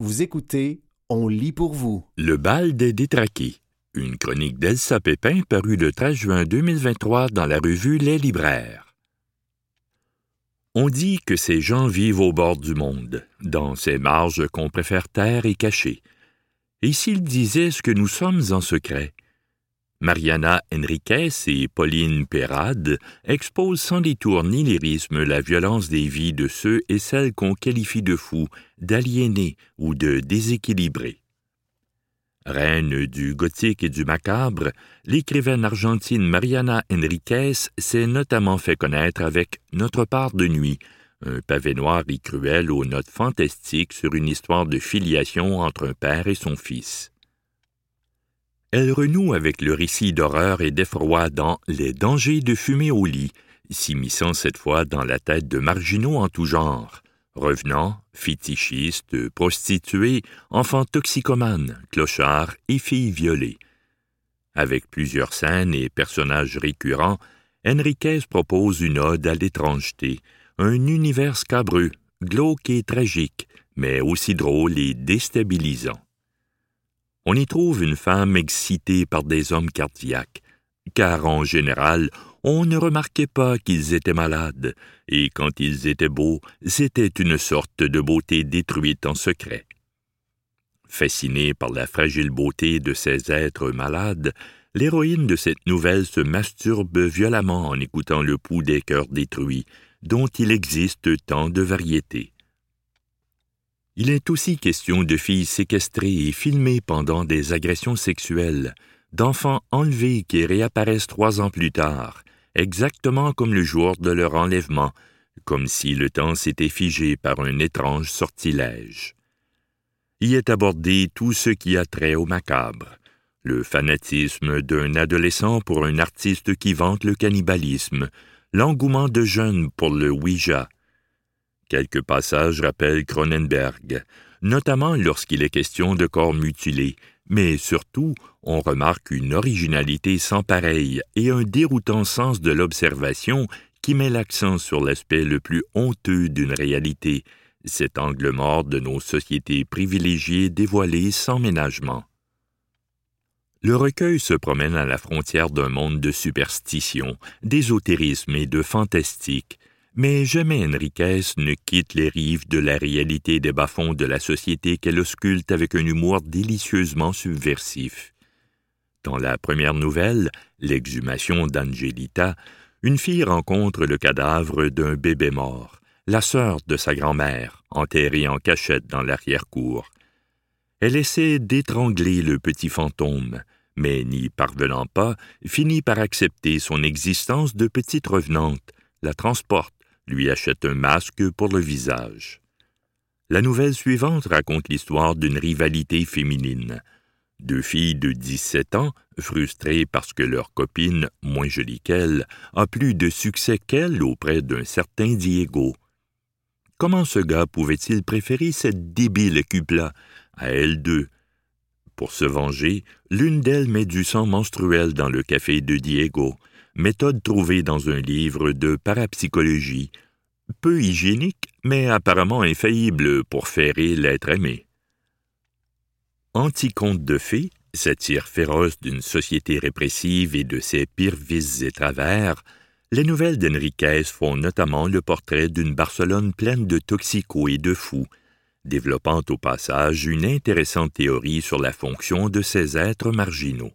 Vous écoutez On lit pour vous. Le bal des détraqués. Une chronique d'Elsa Pépin parue le 13 juin 2023 dans la revue Les Libraires. On dit que ces gens vivent au bord du monde, dans ces marges qu'on préfère taire et cacher. Et s'ils disaient ce que nous sommes en secret? Mariana Enriquez et Pauline Perrade exposent sans détour ni lyrisme la violence des vies de ceux et celles qu'on qualifie de fous, d'aliénés ou de déséquilibrés. Reine du gothique et du macabre, l'écrivaine argentine Mariana Enriquez s'est notamment fait connaître avec Notre part de nuit, un pavé noir et cruel aux notes fantastiques sur une histoire de filiation entre un père et son fils. Elle renoue avec le récit d'horreur et d'effroi dans Les dangers de fumer au lit, s'immisçant cette fois dans la tête de marginaux en tout genre, revenants, fétichistes, prostituées, enfants toxicomanes, clochards et filles violées. Avec plusieurs scènes et personnages récurrents, Enriquez propose une ode à l'étrangeté, un univers scabreux, glauque et tragique, mais aussi drôle et déstabilisant on y trouve une femme excitée par des hommes cardiaques, car en général, on ne remarquait pas qu'ils étaient malades, et quand ils étaient beaux, c'était une sorte de beauté détruite en secret. Fascinée par la fragile beauté de ces êtres malades, l'héroïne de cette nouvelle se masturbe violemment en écoutant le pouls des cœurs détruits, dont il existe tant de variétés. Il est aussi question de filles séquestrées et filmées pendant des agressions sexuelles, d'enfants enlevés qui réapparaissent trois ans plus tard, exactement comme le jour de leur enlèvement, comme si le temps s'était figé par un étrange sortilège. Y est abordé tout ce qui a trait au macabre, le fanatisme d'un adolescent pour un artiste qui vante le cannibalisme, l'engouement de jeunes pour le Ouija, Quelques passages rappellent Cronenberg, notamment lorsqu'il est question de corps mutilés, mais surtout on remarque une originalité sans pareille et un déroutant sens de l'observation qui met l'accent sur l'aspect le plus honteux d'une réalité, cet angle mort de nos sociétés privilégiées dévoilées sans ménagement. Le recueil se promène à la frontière d'un monde de superstition, d'ésotérisme et de fantastique, mais jamais Enriquez ne quitte les rives de la réalité des bas-fonds de la société qu'elle ausculte avec un humour délicieusement subversif. Dans la première nouvelle, L'exhumation d'Angelita, une fille rencontre le cadavre d'un bébé mort, la sœur de sa grand-mère, enterrée en cachette dans l'arrière-cour. Elle essaie d'étrangler le petit fantôme, mais n'y parvenant pas, finit par accepter son existence de petite revenante, la transporte lui achète un masque pour le visage. La nouvelle suivante raconte l'histoire d'une rivalité féminine. Deux filles de 17 ans, frustrées parce que leur copine, moins jolie qu'elle, a plus de succès qu'elle auprès d'un certain Diego. Comment ce gars pouvait-il préférer cette débile cupla à elles deux? Pour se venger, l'une d'elles met du sang menstruel dans le café de Diego, méthode trouvée dans un livre de parapsychologie, peu hygiénique, mais apparemment infaillible pour ferrer l'être aimé. Anti-conte de fées, satire féroce d'une société répressive et de ses pires vices et travers, les nouvelles d'Enriquez font notamment le portrait d'une Barcelone pleine de toxicos et de fous, développant au passage une intéressante théorie sur la fonction de ces êtres marginaux.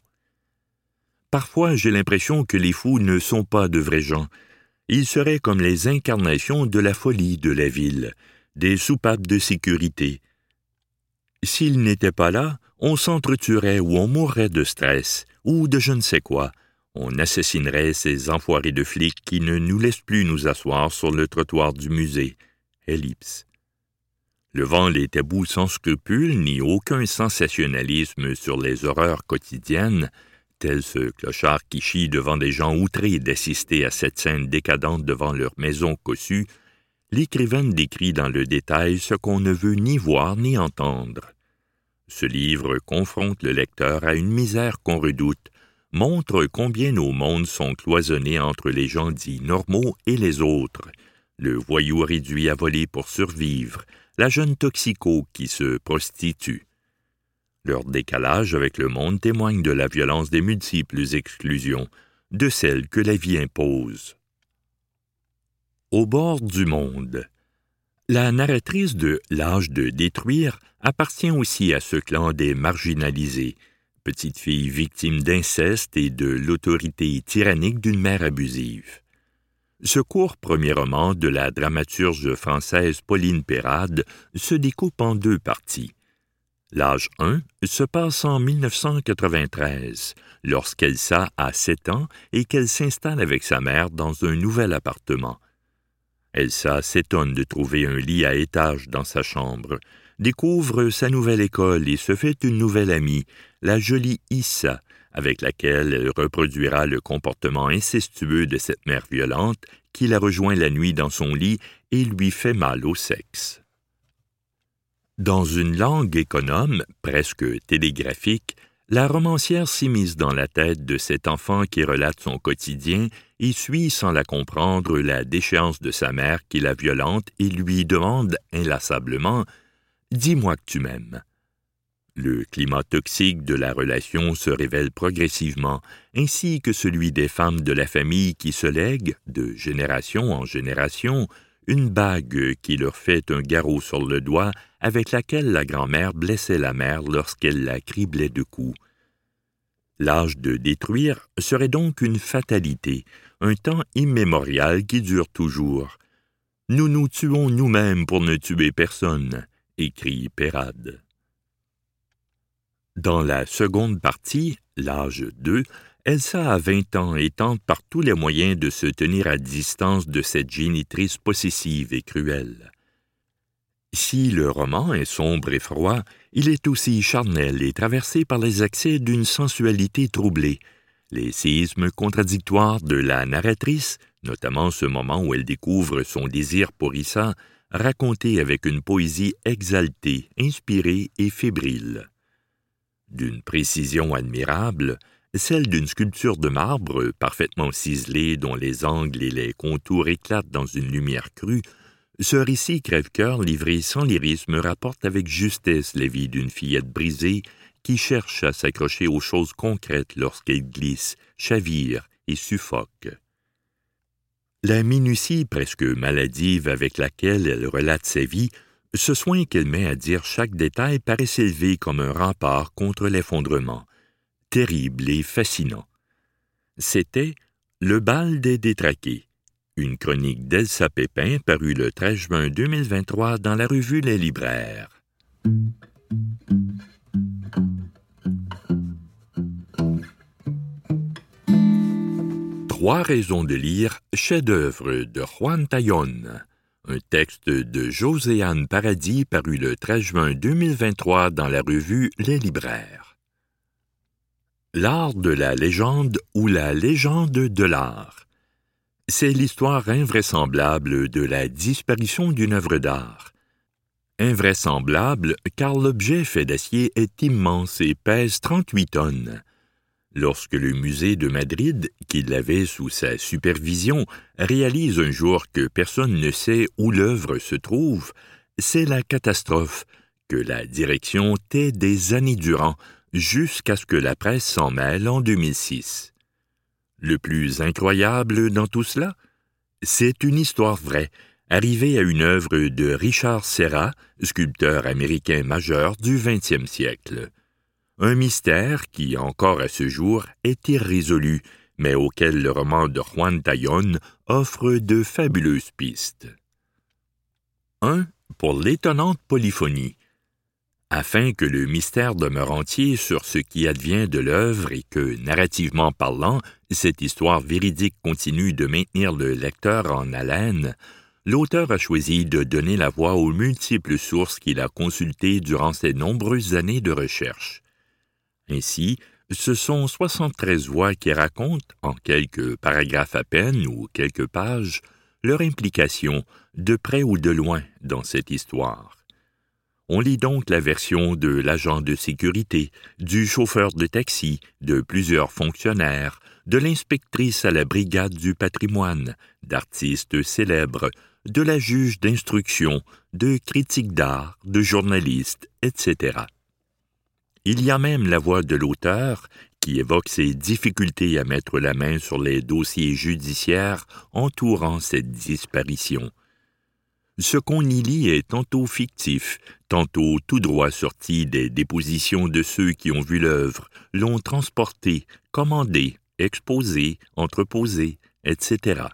Parfois, j'ai l'impression que les fous ne sont pas de vrais gens. Ils seraient comme les incarnations de la folie de la ville, des soupapes de sécurité. S'ils n'étaient pas là, on s'entretuerait ou on mourrait de stress, ou de je ne sais quoi. On assassinerait ces enfoirés de flics qui ne nous laissent plus nous asseoir sur le trottoir du musée. Ellipse. Le vent les tabous sans scrupules ni aucun sensationnalisme sur les horreurs quotidiennes, ce clochard qui chie devant des gens outrés d'assister à cette scène décadente devant leur maison cossue, l'écrivaine décrit dans le détail ce qu'on ne veut ni voir ni entendre. Ce livre confronte le lecteur à une misère qu'on redoute, montre combien nos mondes sont cloisonnés entre les gens dits normaux et les autres, le voyou réduit à voler pour survivre, la jeune toxico qui se prostitue. Leur décalage avec le monde témoigne de la violence des multiples exclusions, de celles que la vie impose. Au bord du monde. La narratrice de L'âge de détruire appartient aussi à ce clan des marginalisés, petite fille victime d'inceste et de l'autorité tyrannique d'une mère abusive. Ce court premier roman de la dramaturge française Pauline Perrade se découpe en deux parties. L'âge 1 se passe en 1993, lorsqu'Elsa a sept ans et qu'elle s'installe avec sa mère dans un nouvel appartement. Elsa s'étonne de trouver un lit à étage dans sa chambre, découvre sa nouvelle école et se fait une nouvelle amie, la jolie Issa, avec laquelle elle reproduira le comportement incestueux de cette mère violente qui la rejoint la nuit dans son lit et lui fait mal au sexe. Dans une langue économe, presque télégraphique, la romancière s'immisce dans la tête de cet enfant qui relate son quotidien et suit sans la comprendre la déchéance de sa mère qui la violente et lui demande inlassablement Dis-moi que tu m'aimes. Le climat toxique de la relation se révèle progressivement, ainsi que celui des femmes de la famille qui se lèguent, de génération en génération, une bague qui leur fait un garrot sur le doigt avec laquelle la grand-mère blessait la mère lorsqu'elle la criblait de coups. L'âge de détruire serait donc une fatalité, un temps immémorial qui dure toujours. Nous nous tuons nous-mêmes pour ne tuer personne, écrit Pérade. Dans la seconde partie, l'âge 2, Elsa a vingt ans et tente par tous les moyens de se tenir à distance de cette génitrice possessive et cruelle. Si le roman est sombre et froid, il est aussi charnel et traversé par les accès d'une sensualité troublée, les séismes contradictoires de la narratrice, notamment ce moment où elle découvre son désir pour Issa, raconté avec une poésie exaltée, inspirée et fébrile d'une précision admirable, celle d'une sculpture de marbre parfaitement ciselée dont les angles et les contours éclatent dans une lumière crue, ce récit crève-cœur livré sans lyrisme rapporte avec justesse la vie d'une fillette brisée qui cherche à s'accrocher aux choses concrètes lorsqu'elle glisse, chavire et suffoque. La minutie presque maladive avec laquelle elle relate sa vie ce soin qu'elle met à dire chaque détail paraît s'élever comme un rempart contre l'effondrement, terrible et fascinant. C'était Le bal des détraqués, une chronique d'Elsa Pépin parue le 13 juin 2023 dans la revue Les Libraires. Trois raisons de lire chef-d'œuvre de Juan Taillon un texte de Joséanne Paradis paru le 13 juin 2023 dans la revue Les Libraires. L'art de la légende ou la légende de l'art. C'est l'histoire invraisemblable de la disparition d'une œuvre d'art. Invraisemblable car l'objet fait d'acier est immense et pèse 38 tonnes. Lorsque le musée de Madrid, qui l'avait sous sa supervision, réalise un jour que personne ne sait où l'œuvre se trouve, c'est la catastrophe que la direction tait des années durant, jusqu'à ce que la presse s'en mêle en 2006. Le plus incroyable dans tout cela, c'est une histoire vraie, arrivée à une œuvre de Richard Serra, sculpteur américain majeur du XXe siècle un mystère qui, encore à ce jour, est irrésolu, mais auquel le roman de Juan Taillon offre de fabuleuses pistes. 1. Pour l'étonnante polyphonie. Afin que le mystère demeure entier sur ce qui advient de l'œuvre et que, narrativement parlant, cette histoire véridique continue de maintenir le lecteur en haleine, l'auteur a choisi de donner la voix aux multiples sources qu'il a consultées durant ses nombreuses années de recherche. Ainsi, ce sont 73 voix qui racontent, en quelques paragraphes à peine ou quelques pages, leur implication, de près ou de loin, dans cette histoire. On lit donc la version de l'agent de sécurité, du chauffeur de taxi, de plusieurs fonctionnaires, de l'inspectrice à la brigade du patrimoine, d'artistes célèbres, de la juge d'instruction, de critique d'art, de journaliste, etc. Il y a même la voix de l'auteur qui évoque ses difficultés à mettre la main sur les dossiers judiciaires entourant cette disparition. Ce qu'on y lit est tantôt fictif, tantôt tout droit sorti des dépositions de ceux qui ont vu l'œuvre, l'ont transportée, commandée, exposée, entreposée, etc.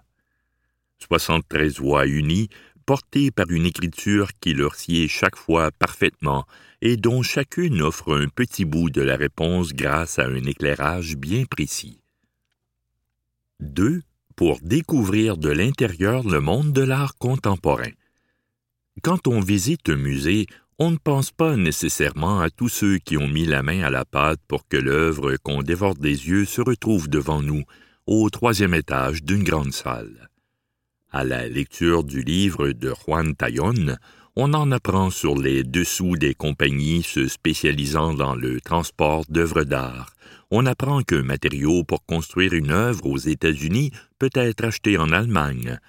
73 voix unies, portées par une écriture qui leur sied chaque fois parfaitement et dont chacune offre un petit bout de la réponse grâce à un éclairage bien précis. 2. Pour découvrir de l'intérieur le monde de l'art contemporain. Quand on visite un musée, on ne pense pas nécessairement à tous ceux qui ont mis la main à la pâte pour que l'œuvre qu'on dévore des yeux se retrouve devant nous, au troisième étage d'une grande salle. À la lecture du livre de Juan Taillon, on en apprend sur les dessous des compagnies se spécialisant dans le transport d'œuvres d'art. On apprend qu'un matériau pour construire une œuvre aux États-Unis peut être acheté en Allemagne.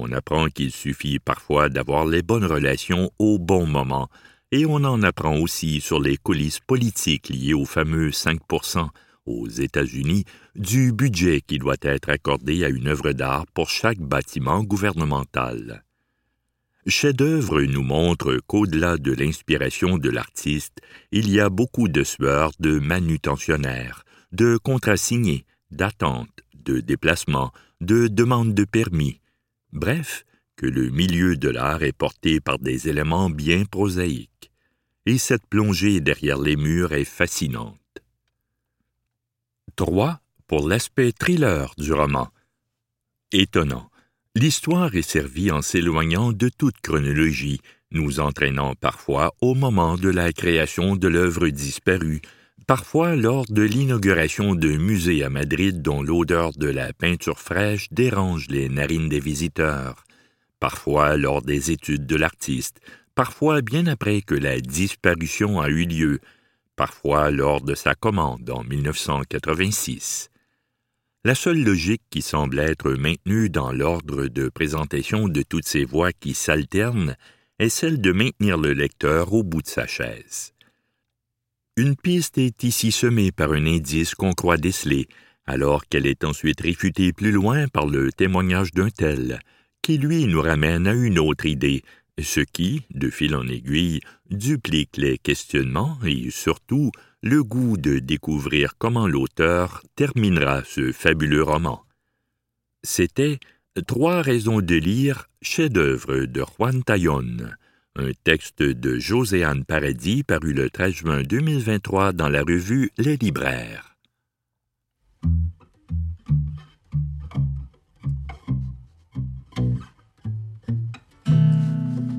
On apprend qu'il suffit parfois d'avoir les bonnes relations au bon moment, et on en apprend aussi sur les coulisses politiques liées au fameux 5% aux États-Unis du budget qui doit être accordé à une œuvre d'art pour chaque bâtiment gouvernemental. Chef-d'œuvre nous montre qu'au-delà de l'inspiration de l'artiste, il y a beaucoup de sueurs de manutentionnaires, de contrats signés, d'attentes, de déplacements, de demandes de permis. Bref, que le milieu de l'art est porté par des éléments bien prosaïques. Et cette plongée derrière les murs est fascinante. 3. Pour l'aspect thriller du roman. Étonnant L'histoire est servie en s'éloignant de toute chronologie, nous entraînant parfois au moment de la création de l'œuvre disparue, parfois lors de l'inauguration d'un musée à Madrid dont l'odeur de la peinture fraîche dérange les narines des visiteurs, parfois lors des études de l'artiste, parfois bien après que la disparition a eu lieu, parfois lors de sa commande en 1986. La seule logique qui semble être maintenue dans l'ordre de présentation de toutes ces voix qui s'alternent est celle de maintenir le lecteur au bout de sa chaise. Une piste est ici semée par un indice qu'on croit déceler, alors qu'elle est ensuite réfutée plus loin par le témoignage d'un tel, qui lui nous ramène à une autre idée, ce qui, de fil en aiguille, duplique les questionnements et surtout le goût de découvrir comment l'auteur terminera ce fabuleux roman. C'était Trois raisons de lire, chef-d'œuvre de Juan Taillon, un texte de Joséanne Paradis paru le 13 juin 2023 dans la revue Les Libraires.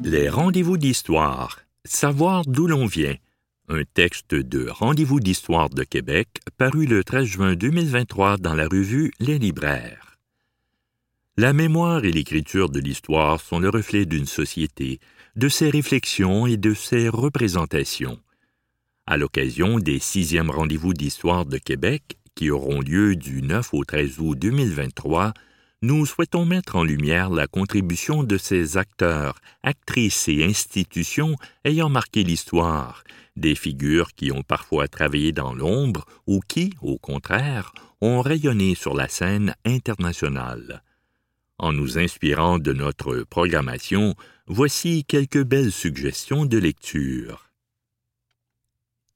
Les rendez-vous d'histoire. Savoir d'où l'on vient un texte de Rendez-vous d'histoire de Québec paru le 13 juin 2023 dans la revue Les Libraires. La mémoire et l'écriture de l'histoire sont le reflet d'une société, de ses réflexions et de ses représentations. À l'occasion des sixièmes Rendez-vous d'histoire de Québec, qui auront lieu du 9 au 13 août 2023, nous souhaitons mettre en lumière la contribution de ces acteurs, actrices et institutions ayant marqué l'histoire, des figures qui ont parfois travaillé dans l'ombre ou qui, au contraire, ont rayonné sur la scène internationale. En nous inspirant de notre programmation, voici quelques belles suggestions de lecture.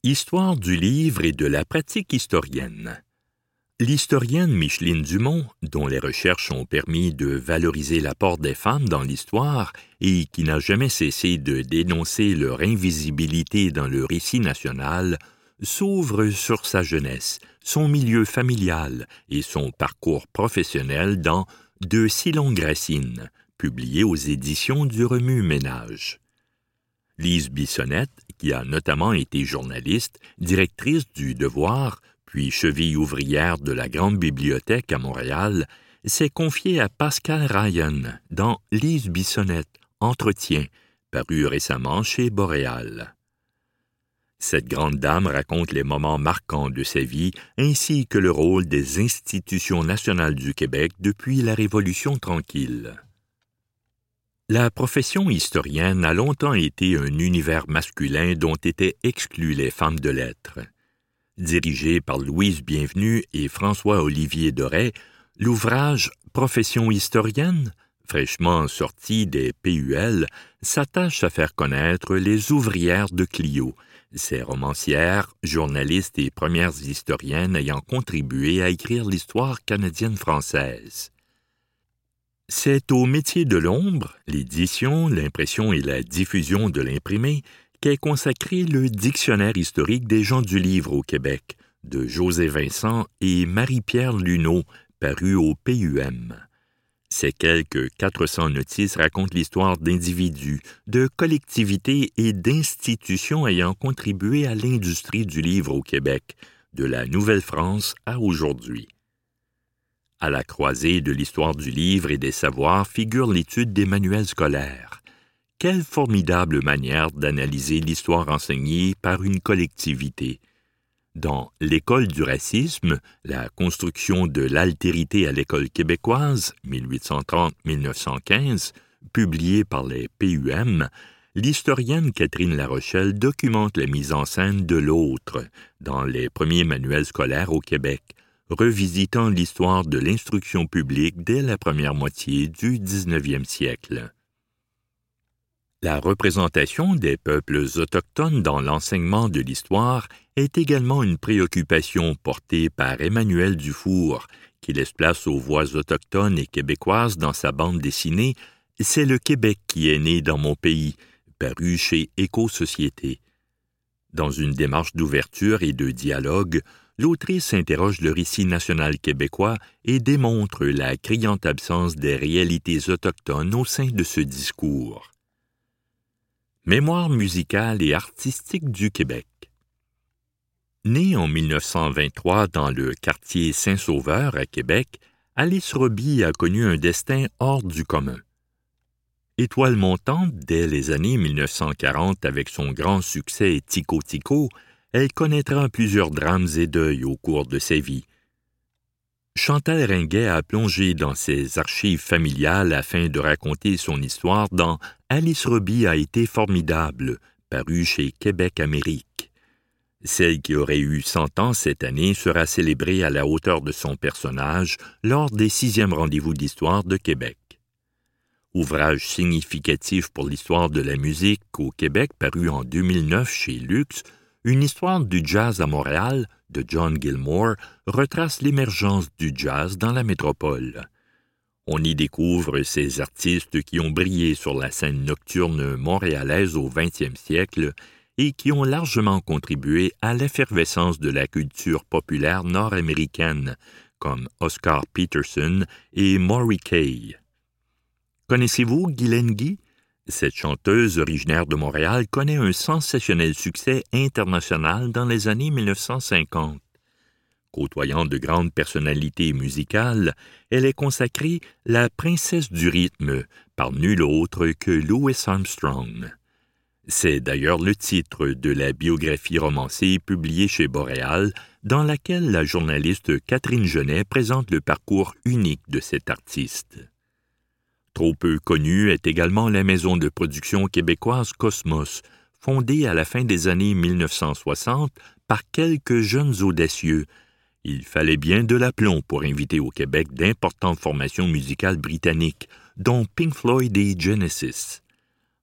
Histoire du livre et de la pratique historienne. L'historienne Micheline Dumont, dont les recherches ont permis de valoriser l'apport des femmes dans l'histoire et qui n'a jamais cessé de dénoncer leur invisibilité dans le récit national, s'ouvre sur sa jeunesse, son milieu familial et son parcours professionnel dans De si longues racines, publié aux éditions du Remue Ménage. Lise Bissonnette, qui a notamment été journaliste, directrice du Devoir, puis cheville ouvrière de la Grande Bibliothèque à Montréal, s'est confiée à Pascal Ryan dans Lise Bissonnette, Entretien, paru récemment chez Boréal. Cette grande dame raconte les moments marquants de sa vie ainsi que le rôle des institutions nationales du Québec depuis la Révolution tranquille. La profession historienne a longtemps été un univers masculin dont étaient exclues les femmes de lettres. Dirigé par Louise Bienvenue et François-Olivier Doré, l'ouvrage Profession historienne, fraîchement sorti des PUL, s'attache à faire connaître les ouvrières de Clio, ces romancières, journalistes et premières historiennes ayant contribué à écrire l'histoire canadienne-française. C'est au métier de l'ombre, l'édition, l'impression et la diffusion de l'imprimé qu'est consacré le Dictionnaire historique des gens du livre au Québec, de José Vincent et Marie-Pierre Luneau, paru au PUM. Ces quelques 400 notices racontent l'histoire d'individus, de collectivités et d'institutions ayant contribué à l'industrie du livre au Québec, de la Nouvelle-France à aujourd'hui. À la croisée de l'histoire du livre et des savoirs figure l'étude des manuels scolaires. Quelle formidable manière d'analyser l'histoire enseignée par une collectivité, dans L'école du racisme, la construction de l'altérité à l'école québécoise, 1830-1915, publié par les PUM, l'historienne Catherine Larochelle documente la mise en scène de l'autre dans les premiers manuels scolaires au Québec, revisitant l'histoire de l'instruction publique dès la première moitié du 19e siècle. La représentation des peuples autochtones dans l'enseignement de l'histoire est également une préoccupation portée par Emmanuel Dufour, qui laisse place aux voix autochtones et québécoises dans sa bande dessinée C'est le Québec qui est né dans mon pays, paru chez Éco-Société. Dans une démarche d'ouverture et de dialogue, l'autrice interroge le récit national québécois et démontre la criante absence des réalités autochtones au sein de ce discours. Mémoire musicale et artistique du Québec. Née en 1923 dans le quartier Saint-Sauveur à Québec, Alice Roby a connu un destin hors du commun. Étoile montante dès les années 1940 avec son grand succès Tico Tico, elle connaîtra plusieurs drames et deuils au cours de sa vie. Chantal Ringuet a plongé dans ses archives familiales afin de raconter son histoire dans Alice Roby a été formidable, paru chez Québec Amérique. Celle qui aurait eu cent ans cette année sera célébrée à la hauteur de son personnage lors des sixièmes rendez-vous d'histoire de Québec. Ouvrage significatif pour l'histoire de la musique au Québec paru en 2009 chez Lux, une histoire du jazz à Montréal de John Gilmore retrace l'émergence du jazz dans la métropole. On y découvre ces artistes qui ont brillé sur la scène nocturne montréalaise au XXe siècle et qui ont largement contribué à l'effervescence de la culture populaire nord-américaine, comme Oscar Peterson et Maury Kay. Connaissez-vous Guylaine Guy? Cette chanteuse originaire de Montréal connaît un sensationnel succès international dans les années 1950. Côtoyant de grandes personnalités musicales, elle est consacrée la princesse du rythme par nul autre que Louis Armstrong. C'est d'ailleurs le titre de la biographie romancée publiée chez Boréal, dans laquelle la journaliste Catherine Genet présente le parcours unique de cet artiste. Trop peu connue est également la maison de production québécoise Cosmos, fondée à la fin des années 1960 par quelques jeunes audacieux. Il fallait bien de l'aplomb pour inviter au Québec d'importantes formations musicales britanniques, dont Pink Floyd et Genesis.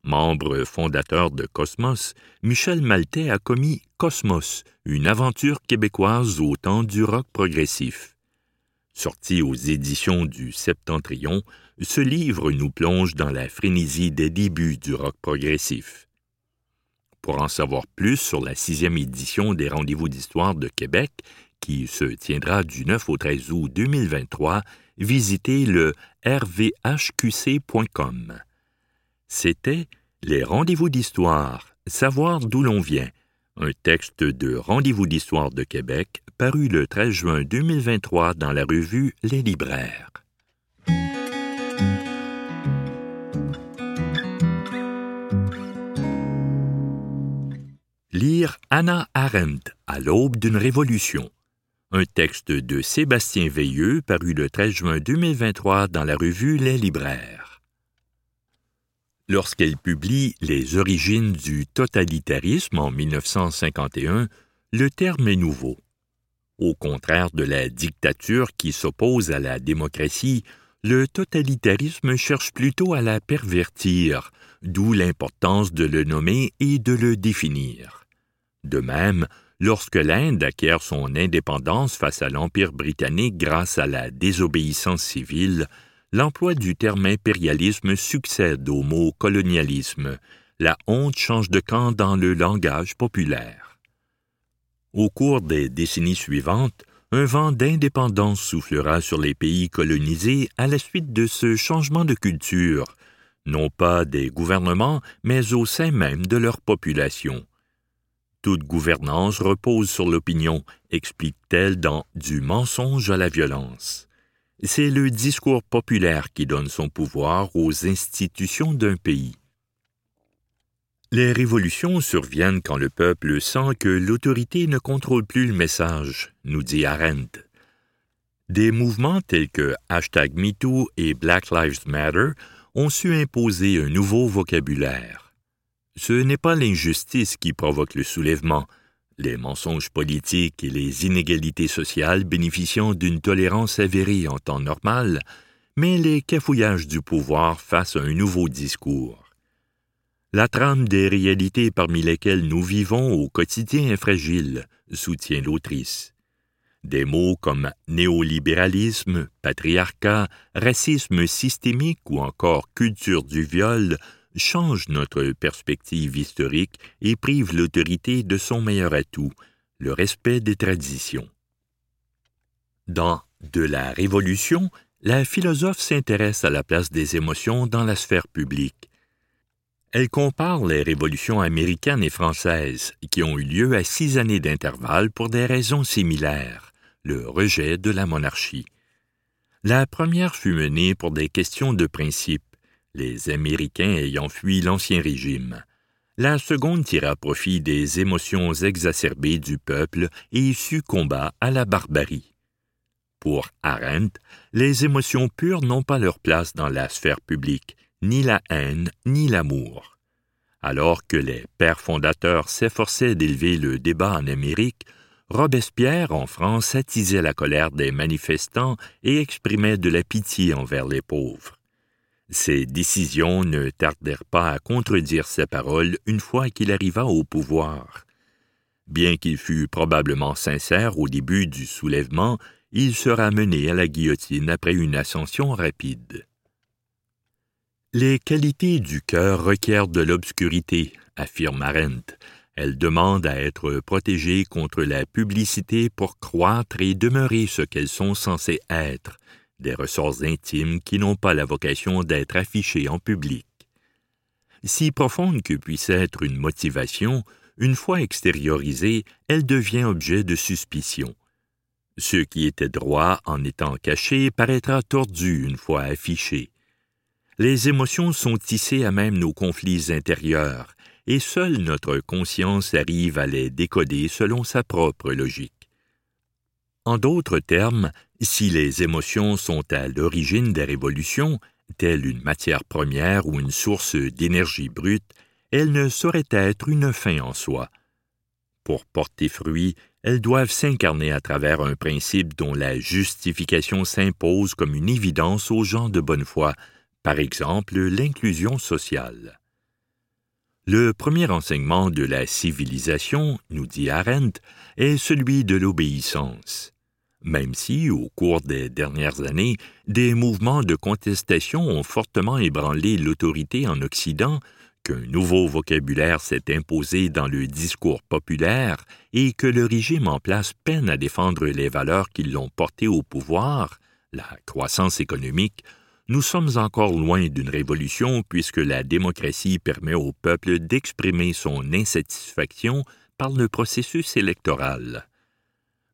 Membre fondateur de Cosmos, Michel Maltais a commis Cosmos, une aventure québécoise au temps du rock progressif. Sorti aux éditions du Septentrion, ce livre nous plonge dans la frénésie des débuts du rock progressif. Pour en savoir plus sur la sixième édition des Rendez-vous d'histoire de Québec, qui se tiendra du 9 au 13 août 2023, visitez le rvhqc.com. C'était Les Rendez-vous d'histoire, savoir d'où l'on vient, un texte de Rendez-vous d'histoire de Québec paru le 13 juin 2023 dans la revue Les Libraires. Lire Anna Arendt à l'aube d'une révolution. Un texte de Sébastien Veilleux paru le 13 juin 2023 dans la revue Les Libraires. Lorsqu'elle publie Les origines du totalitarisme en 1951, le terme est nouveau. Au contraire de la dictature qui s'oppose à la démocratie, le totalitarisme cherche plutôt à la pervertir, d'où l'importance de le nommer et de le définir. De même, lorsque l'Inde acquiert son indépendance face à l'Empire britannique grâce à la désobéissance civile, l'emploi du terme impérialisme succède au mot colonialisme. La honte change de camp dans le langage populaire. Au cours des décennies suivantes, un vent d'indépendance soufflera sur les pays colonisés à la suite de ce changement de culture, non pas des gouvernements, mais au sein même de leur population. Toute gouvernance repose sur l'opinion, explique-t-elle dans Du mensonge à la violence. C'est le discours populaire qui donne son pouvoir aux institutions d'un pays. Les révolutions surviennent quand le peuple sent que l'autorité ne contrôle plus le message, nous dit Arendt. Des mouvements tels que hashtag MeToo et Black Lives Matter ont su imposer un nouveau vocabulaire. Ce n'est pas l'injustice qui provoque le soulèvement, les mensonges politiques et les inégalités sociales bénéficiant d'une tolérance avérée en temps normal, mais les cafouillages du pouvoir face à un nouveau discours. La trame des réalités parmi lesquelles nous vivons au quotidien est fragile, soutient l'autrice. Des mots comme néolibéralisme, patriarcat, racisme systémique ou encore culture du viol changent notre perspective historique et privent l'autorité de son meilleur atout, le respect des traditions. Dans De la Révolution, la philosophe s'intéresse à la place des émotions dans la sphère publique elle compare les révolutions américaines et françaises, qui ont eu lieu à six années d'intervalle pour des raisons similaires, le rejet de la monarchie. La première fut menée pour des questions de principe, les Américains ayant fui l'Ancien Régime. La seconde tira profit des émotions exacerbées du peuple et succomba à la barbarie. Pour Arendt, les émotions pures n'ont pas leur place dans la sphère publique, ni la haine, ni l'amour. Alors que les pères fondateurs s'efforçaient d'élever le débat en Amérique, Robespierre en France attisait la colère des manifestants et exprimait de la pitié envers les pauvres. Ses décisions ne tardèrent pas à contredire ses paroles une fois qu'il arriva au pouvoir. Bien qu'il fût probablement sincère au début du soulèvement, il sera mené à la guillotine après une ascension rapide. Les qualités du cœur requièrent de l'obscurité, affirme Arendt. Elles demandent à être protégées contre la publicité pour croître et demeurer ce qu'elles sont censées être, des ressorts intimes qui n'ont pas la vocation d'être affichés en public. Si profonde que puisse être une motivation, une fois extériorisée, elle devient objet de suspicion. Ce qui était droit en étant caché paraîtra tordu une fois affiché. Les émotions sont tissées à même nos conflits intérieurs, et seule notre conscience arrive à les décoder selon sa propre logique. En d'autres termes, si les émotions sont à l'origine des révolutions, telle une matière première ou une source d'énergie brute, elles ne sauraient être une fin en soi. Pour porter fruit, elles doivent s'incarner à travers un principe dont la justification s'impose comme une évidence aux gens de bonne foi, par exemple l'inclusion sociale. Le premier enseignement de la civilisation, nous dit Arendt, est celui de l'obéissance. Même si, au cours des dernières années, des mouvements de contestation ont fortement ébranlé l'autorité en Occident, qu'un nouveau vocabulaire s'est imposé dans le discours populaire et que le régime en place peine à défendre les valeurs qui l'ont porté au pouvoir, la croissance économique, nous sommes encore loin d'une révolution puisque la démocratie permet au peuple d'exprimer son insatisfaction par le processus électoral.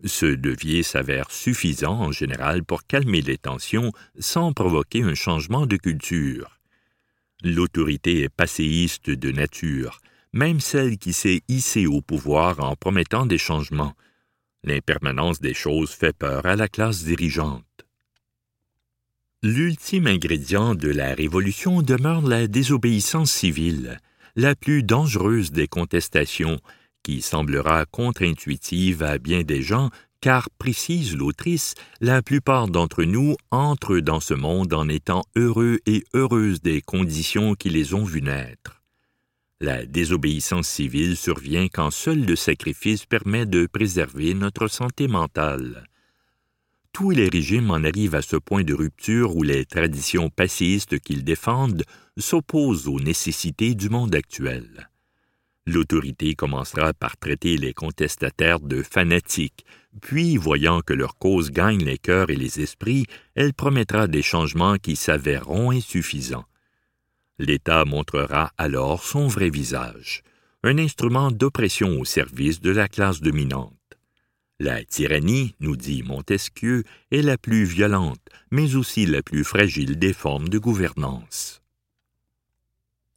Ce levier s'avère suffisant en général pour calmer les tensions sans provoquer un changement de culture. L'autorité est passéiste de nature, même celle qui s'est hissée au pouvoir en promettant des changements. L'impermanence des choses fait peur à la classe dirigeante. L'ultime ingrédient de la Révolution demeure la désobéissance civile, la plus dangereuse des contestations, qui semblera contre-intuitive à bien des gens, car, précise l'autrice, la plupart d'entre nous entrent dans ce monde en étant heureux et heureuses des conditions qui les ont vus naître. La désobéissance civile survient quand seul le sacrifice permet de préserver notre santé mentale tous les régimes en arrivent à ce point de rupture où les traditions passistes qu'ils défendent s'opposent aux nécessités du monde actuel. L'autorité commencera par traiter les contestataires de fanatiques, puis, voyant que leur cause gagne les cœurs et les esprits, elle promettra des changements qui s'avéreront insuffisants. L'État montrera alors son vrai visage, un instrument d'oppression au service de la classe dominante. La tyrannie, nous dit Montesquieu, est la plus violente, mais aussi la plus fragile des formes de gouvernance.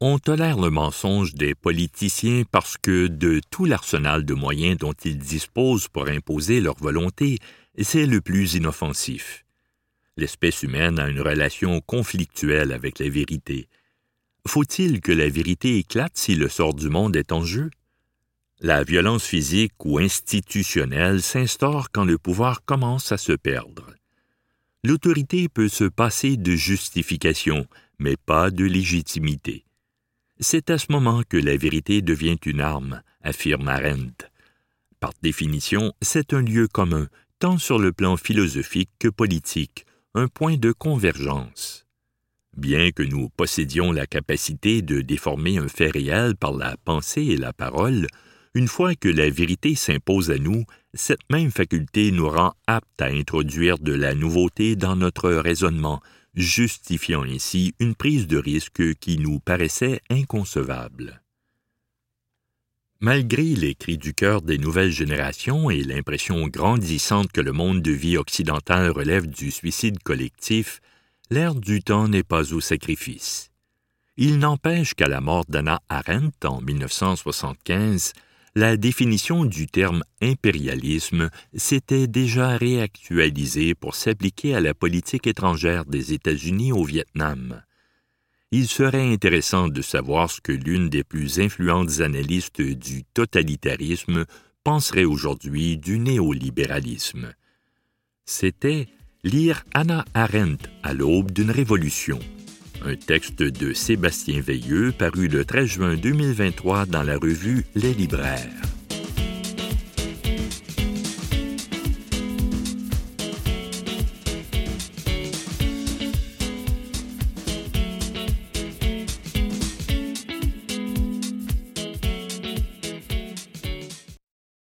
On tolère le mensonge des politiciens parce que de tout l'arsenal de moyens dont ils disposent pour imposer leur volonté, c'est le plus inoffensif. L'espèce humaine a une relation conflictuelle avec la vérité. Faut-il que la vérité éclate si le sort du monde est en jeu? La violence physique ou institutionnelle s'instaure quand le pouvoir commence à se perdre. L'autorité peut se passer de justification, mais pas de légitimité. C'est à ce moment que la vérité devient une arme, affirme Arendt. Par définition, c'est un lieu commun, tant sur le plan philosophique que politique, un point de convergence. Bien que nous possédions la capacité de déformer un fait réel par la pensée et la parole, une fois que la vérité s'impose à nous, cette même faculté nous rend aptes à introduire de la nouveauté dans notre raisonnement, justifiant ainsi une prise de risque qui nous paraissait inconcevable. Malgré les cris du cœur des nouvelles générations et l'impression grandissante que le monde de vie occidental relève du suicide collectif, l'ère du temps n'est pas au sacrifice. Il n'empêche qu'à la mort d'Anna Arendt en 1975, la définition du terme impérialisme s'était déjà réactualisée pour s'appliquer à la politique étrangère des États-Unis au Vietnam. Il serait intéressant de savoir ce que l'une des plus influentes analystes du totalitarisme penserait aujourd'hui du néolibéralisme. C'était lire Anna Arendt à l'aube d'une révolution un texte de Sébastien Veilleux paru le 13 juin 2023 dans la revue Les Libraires.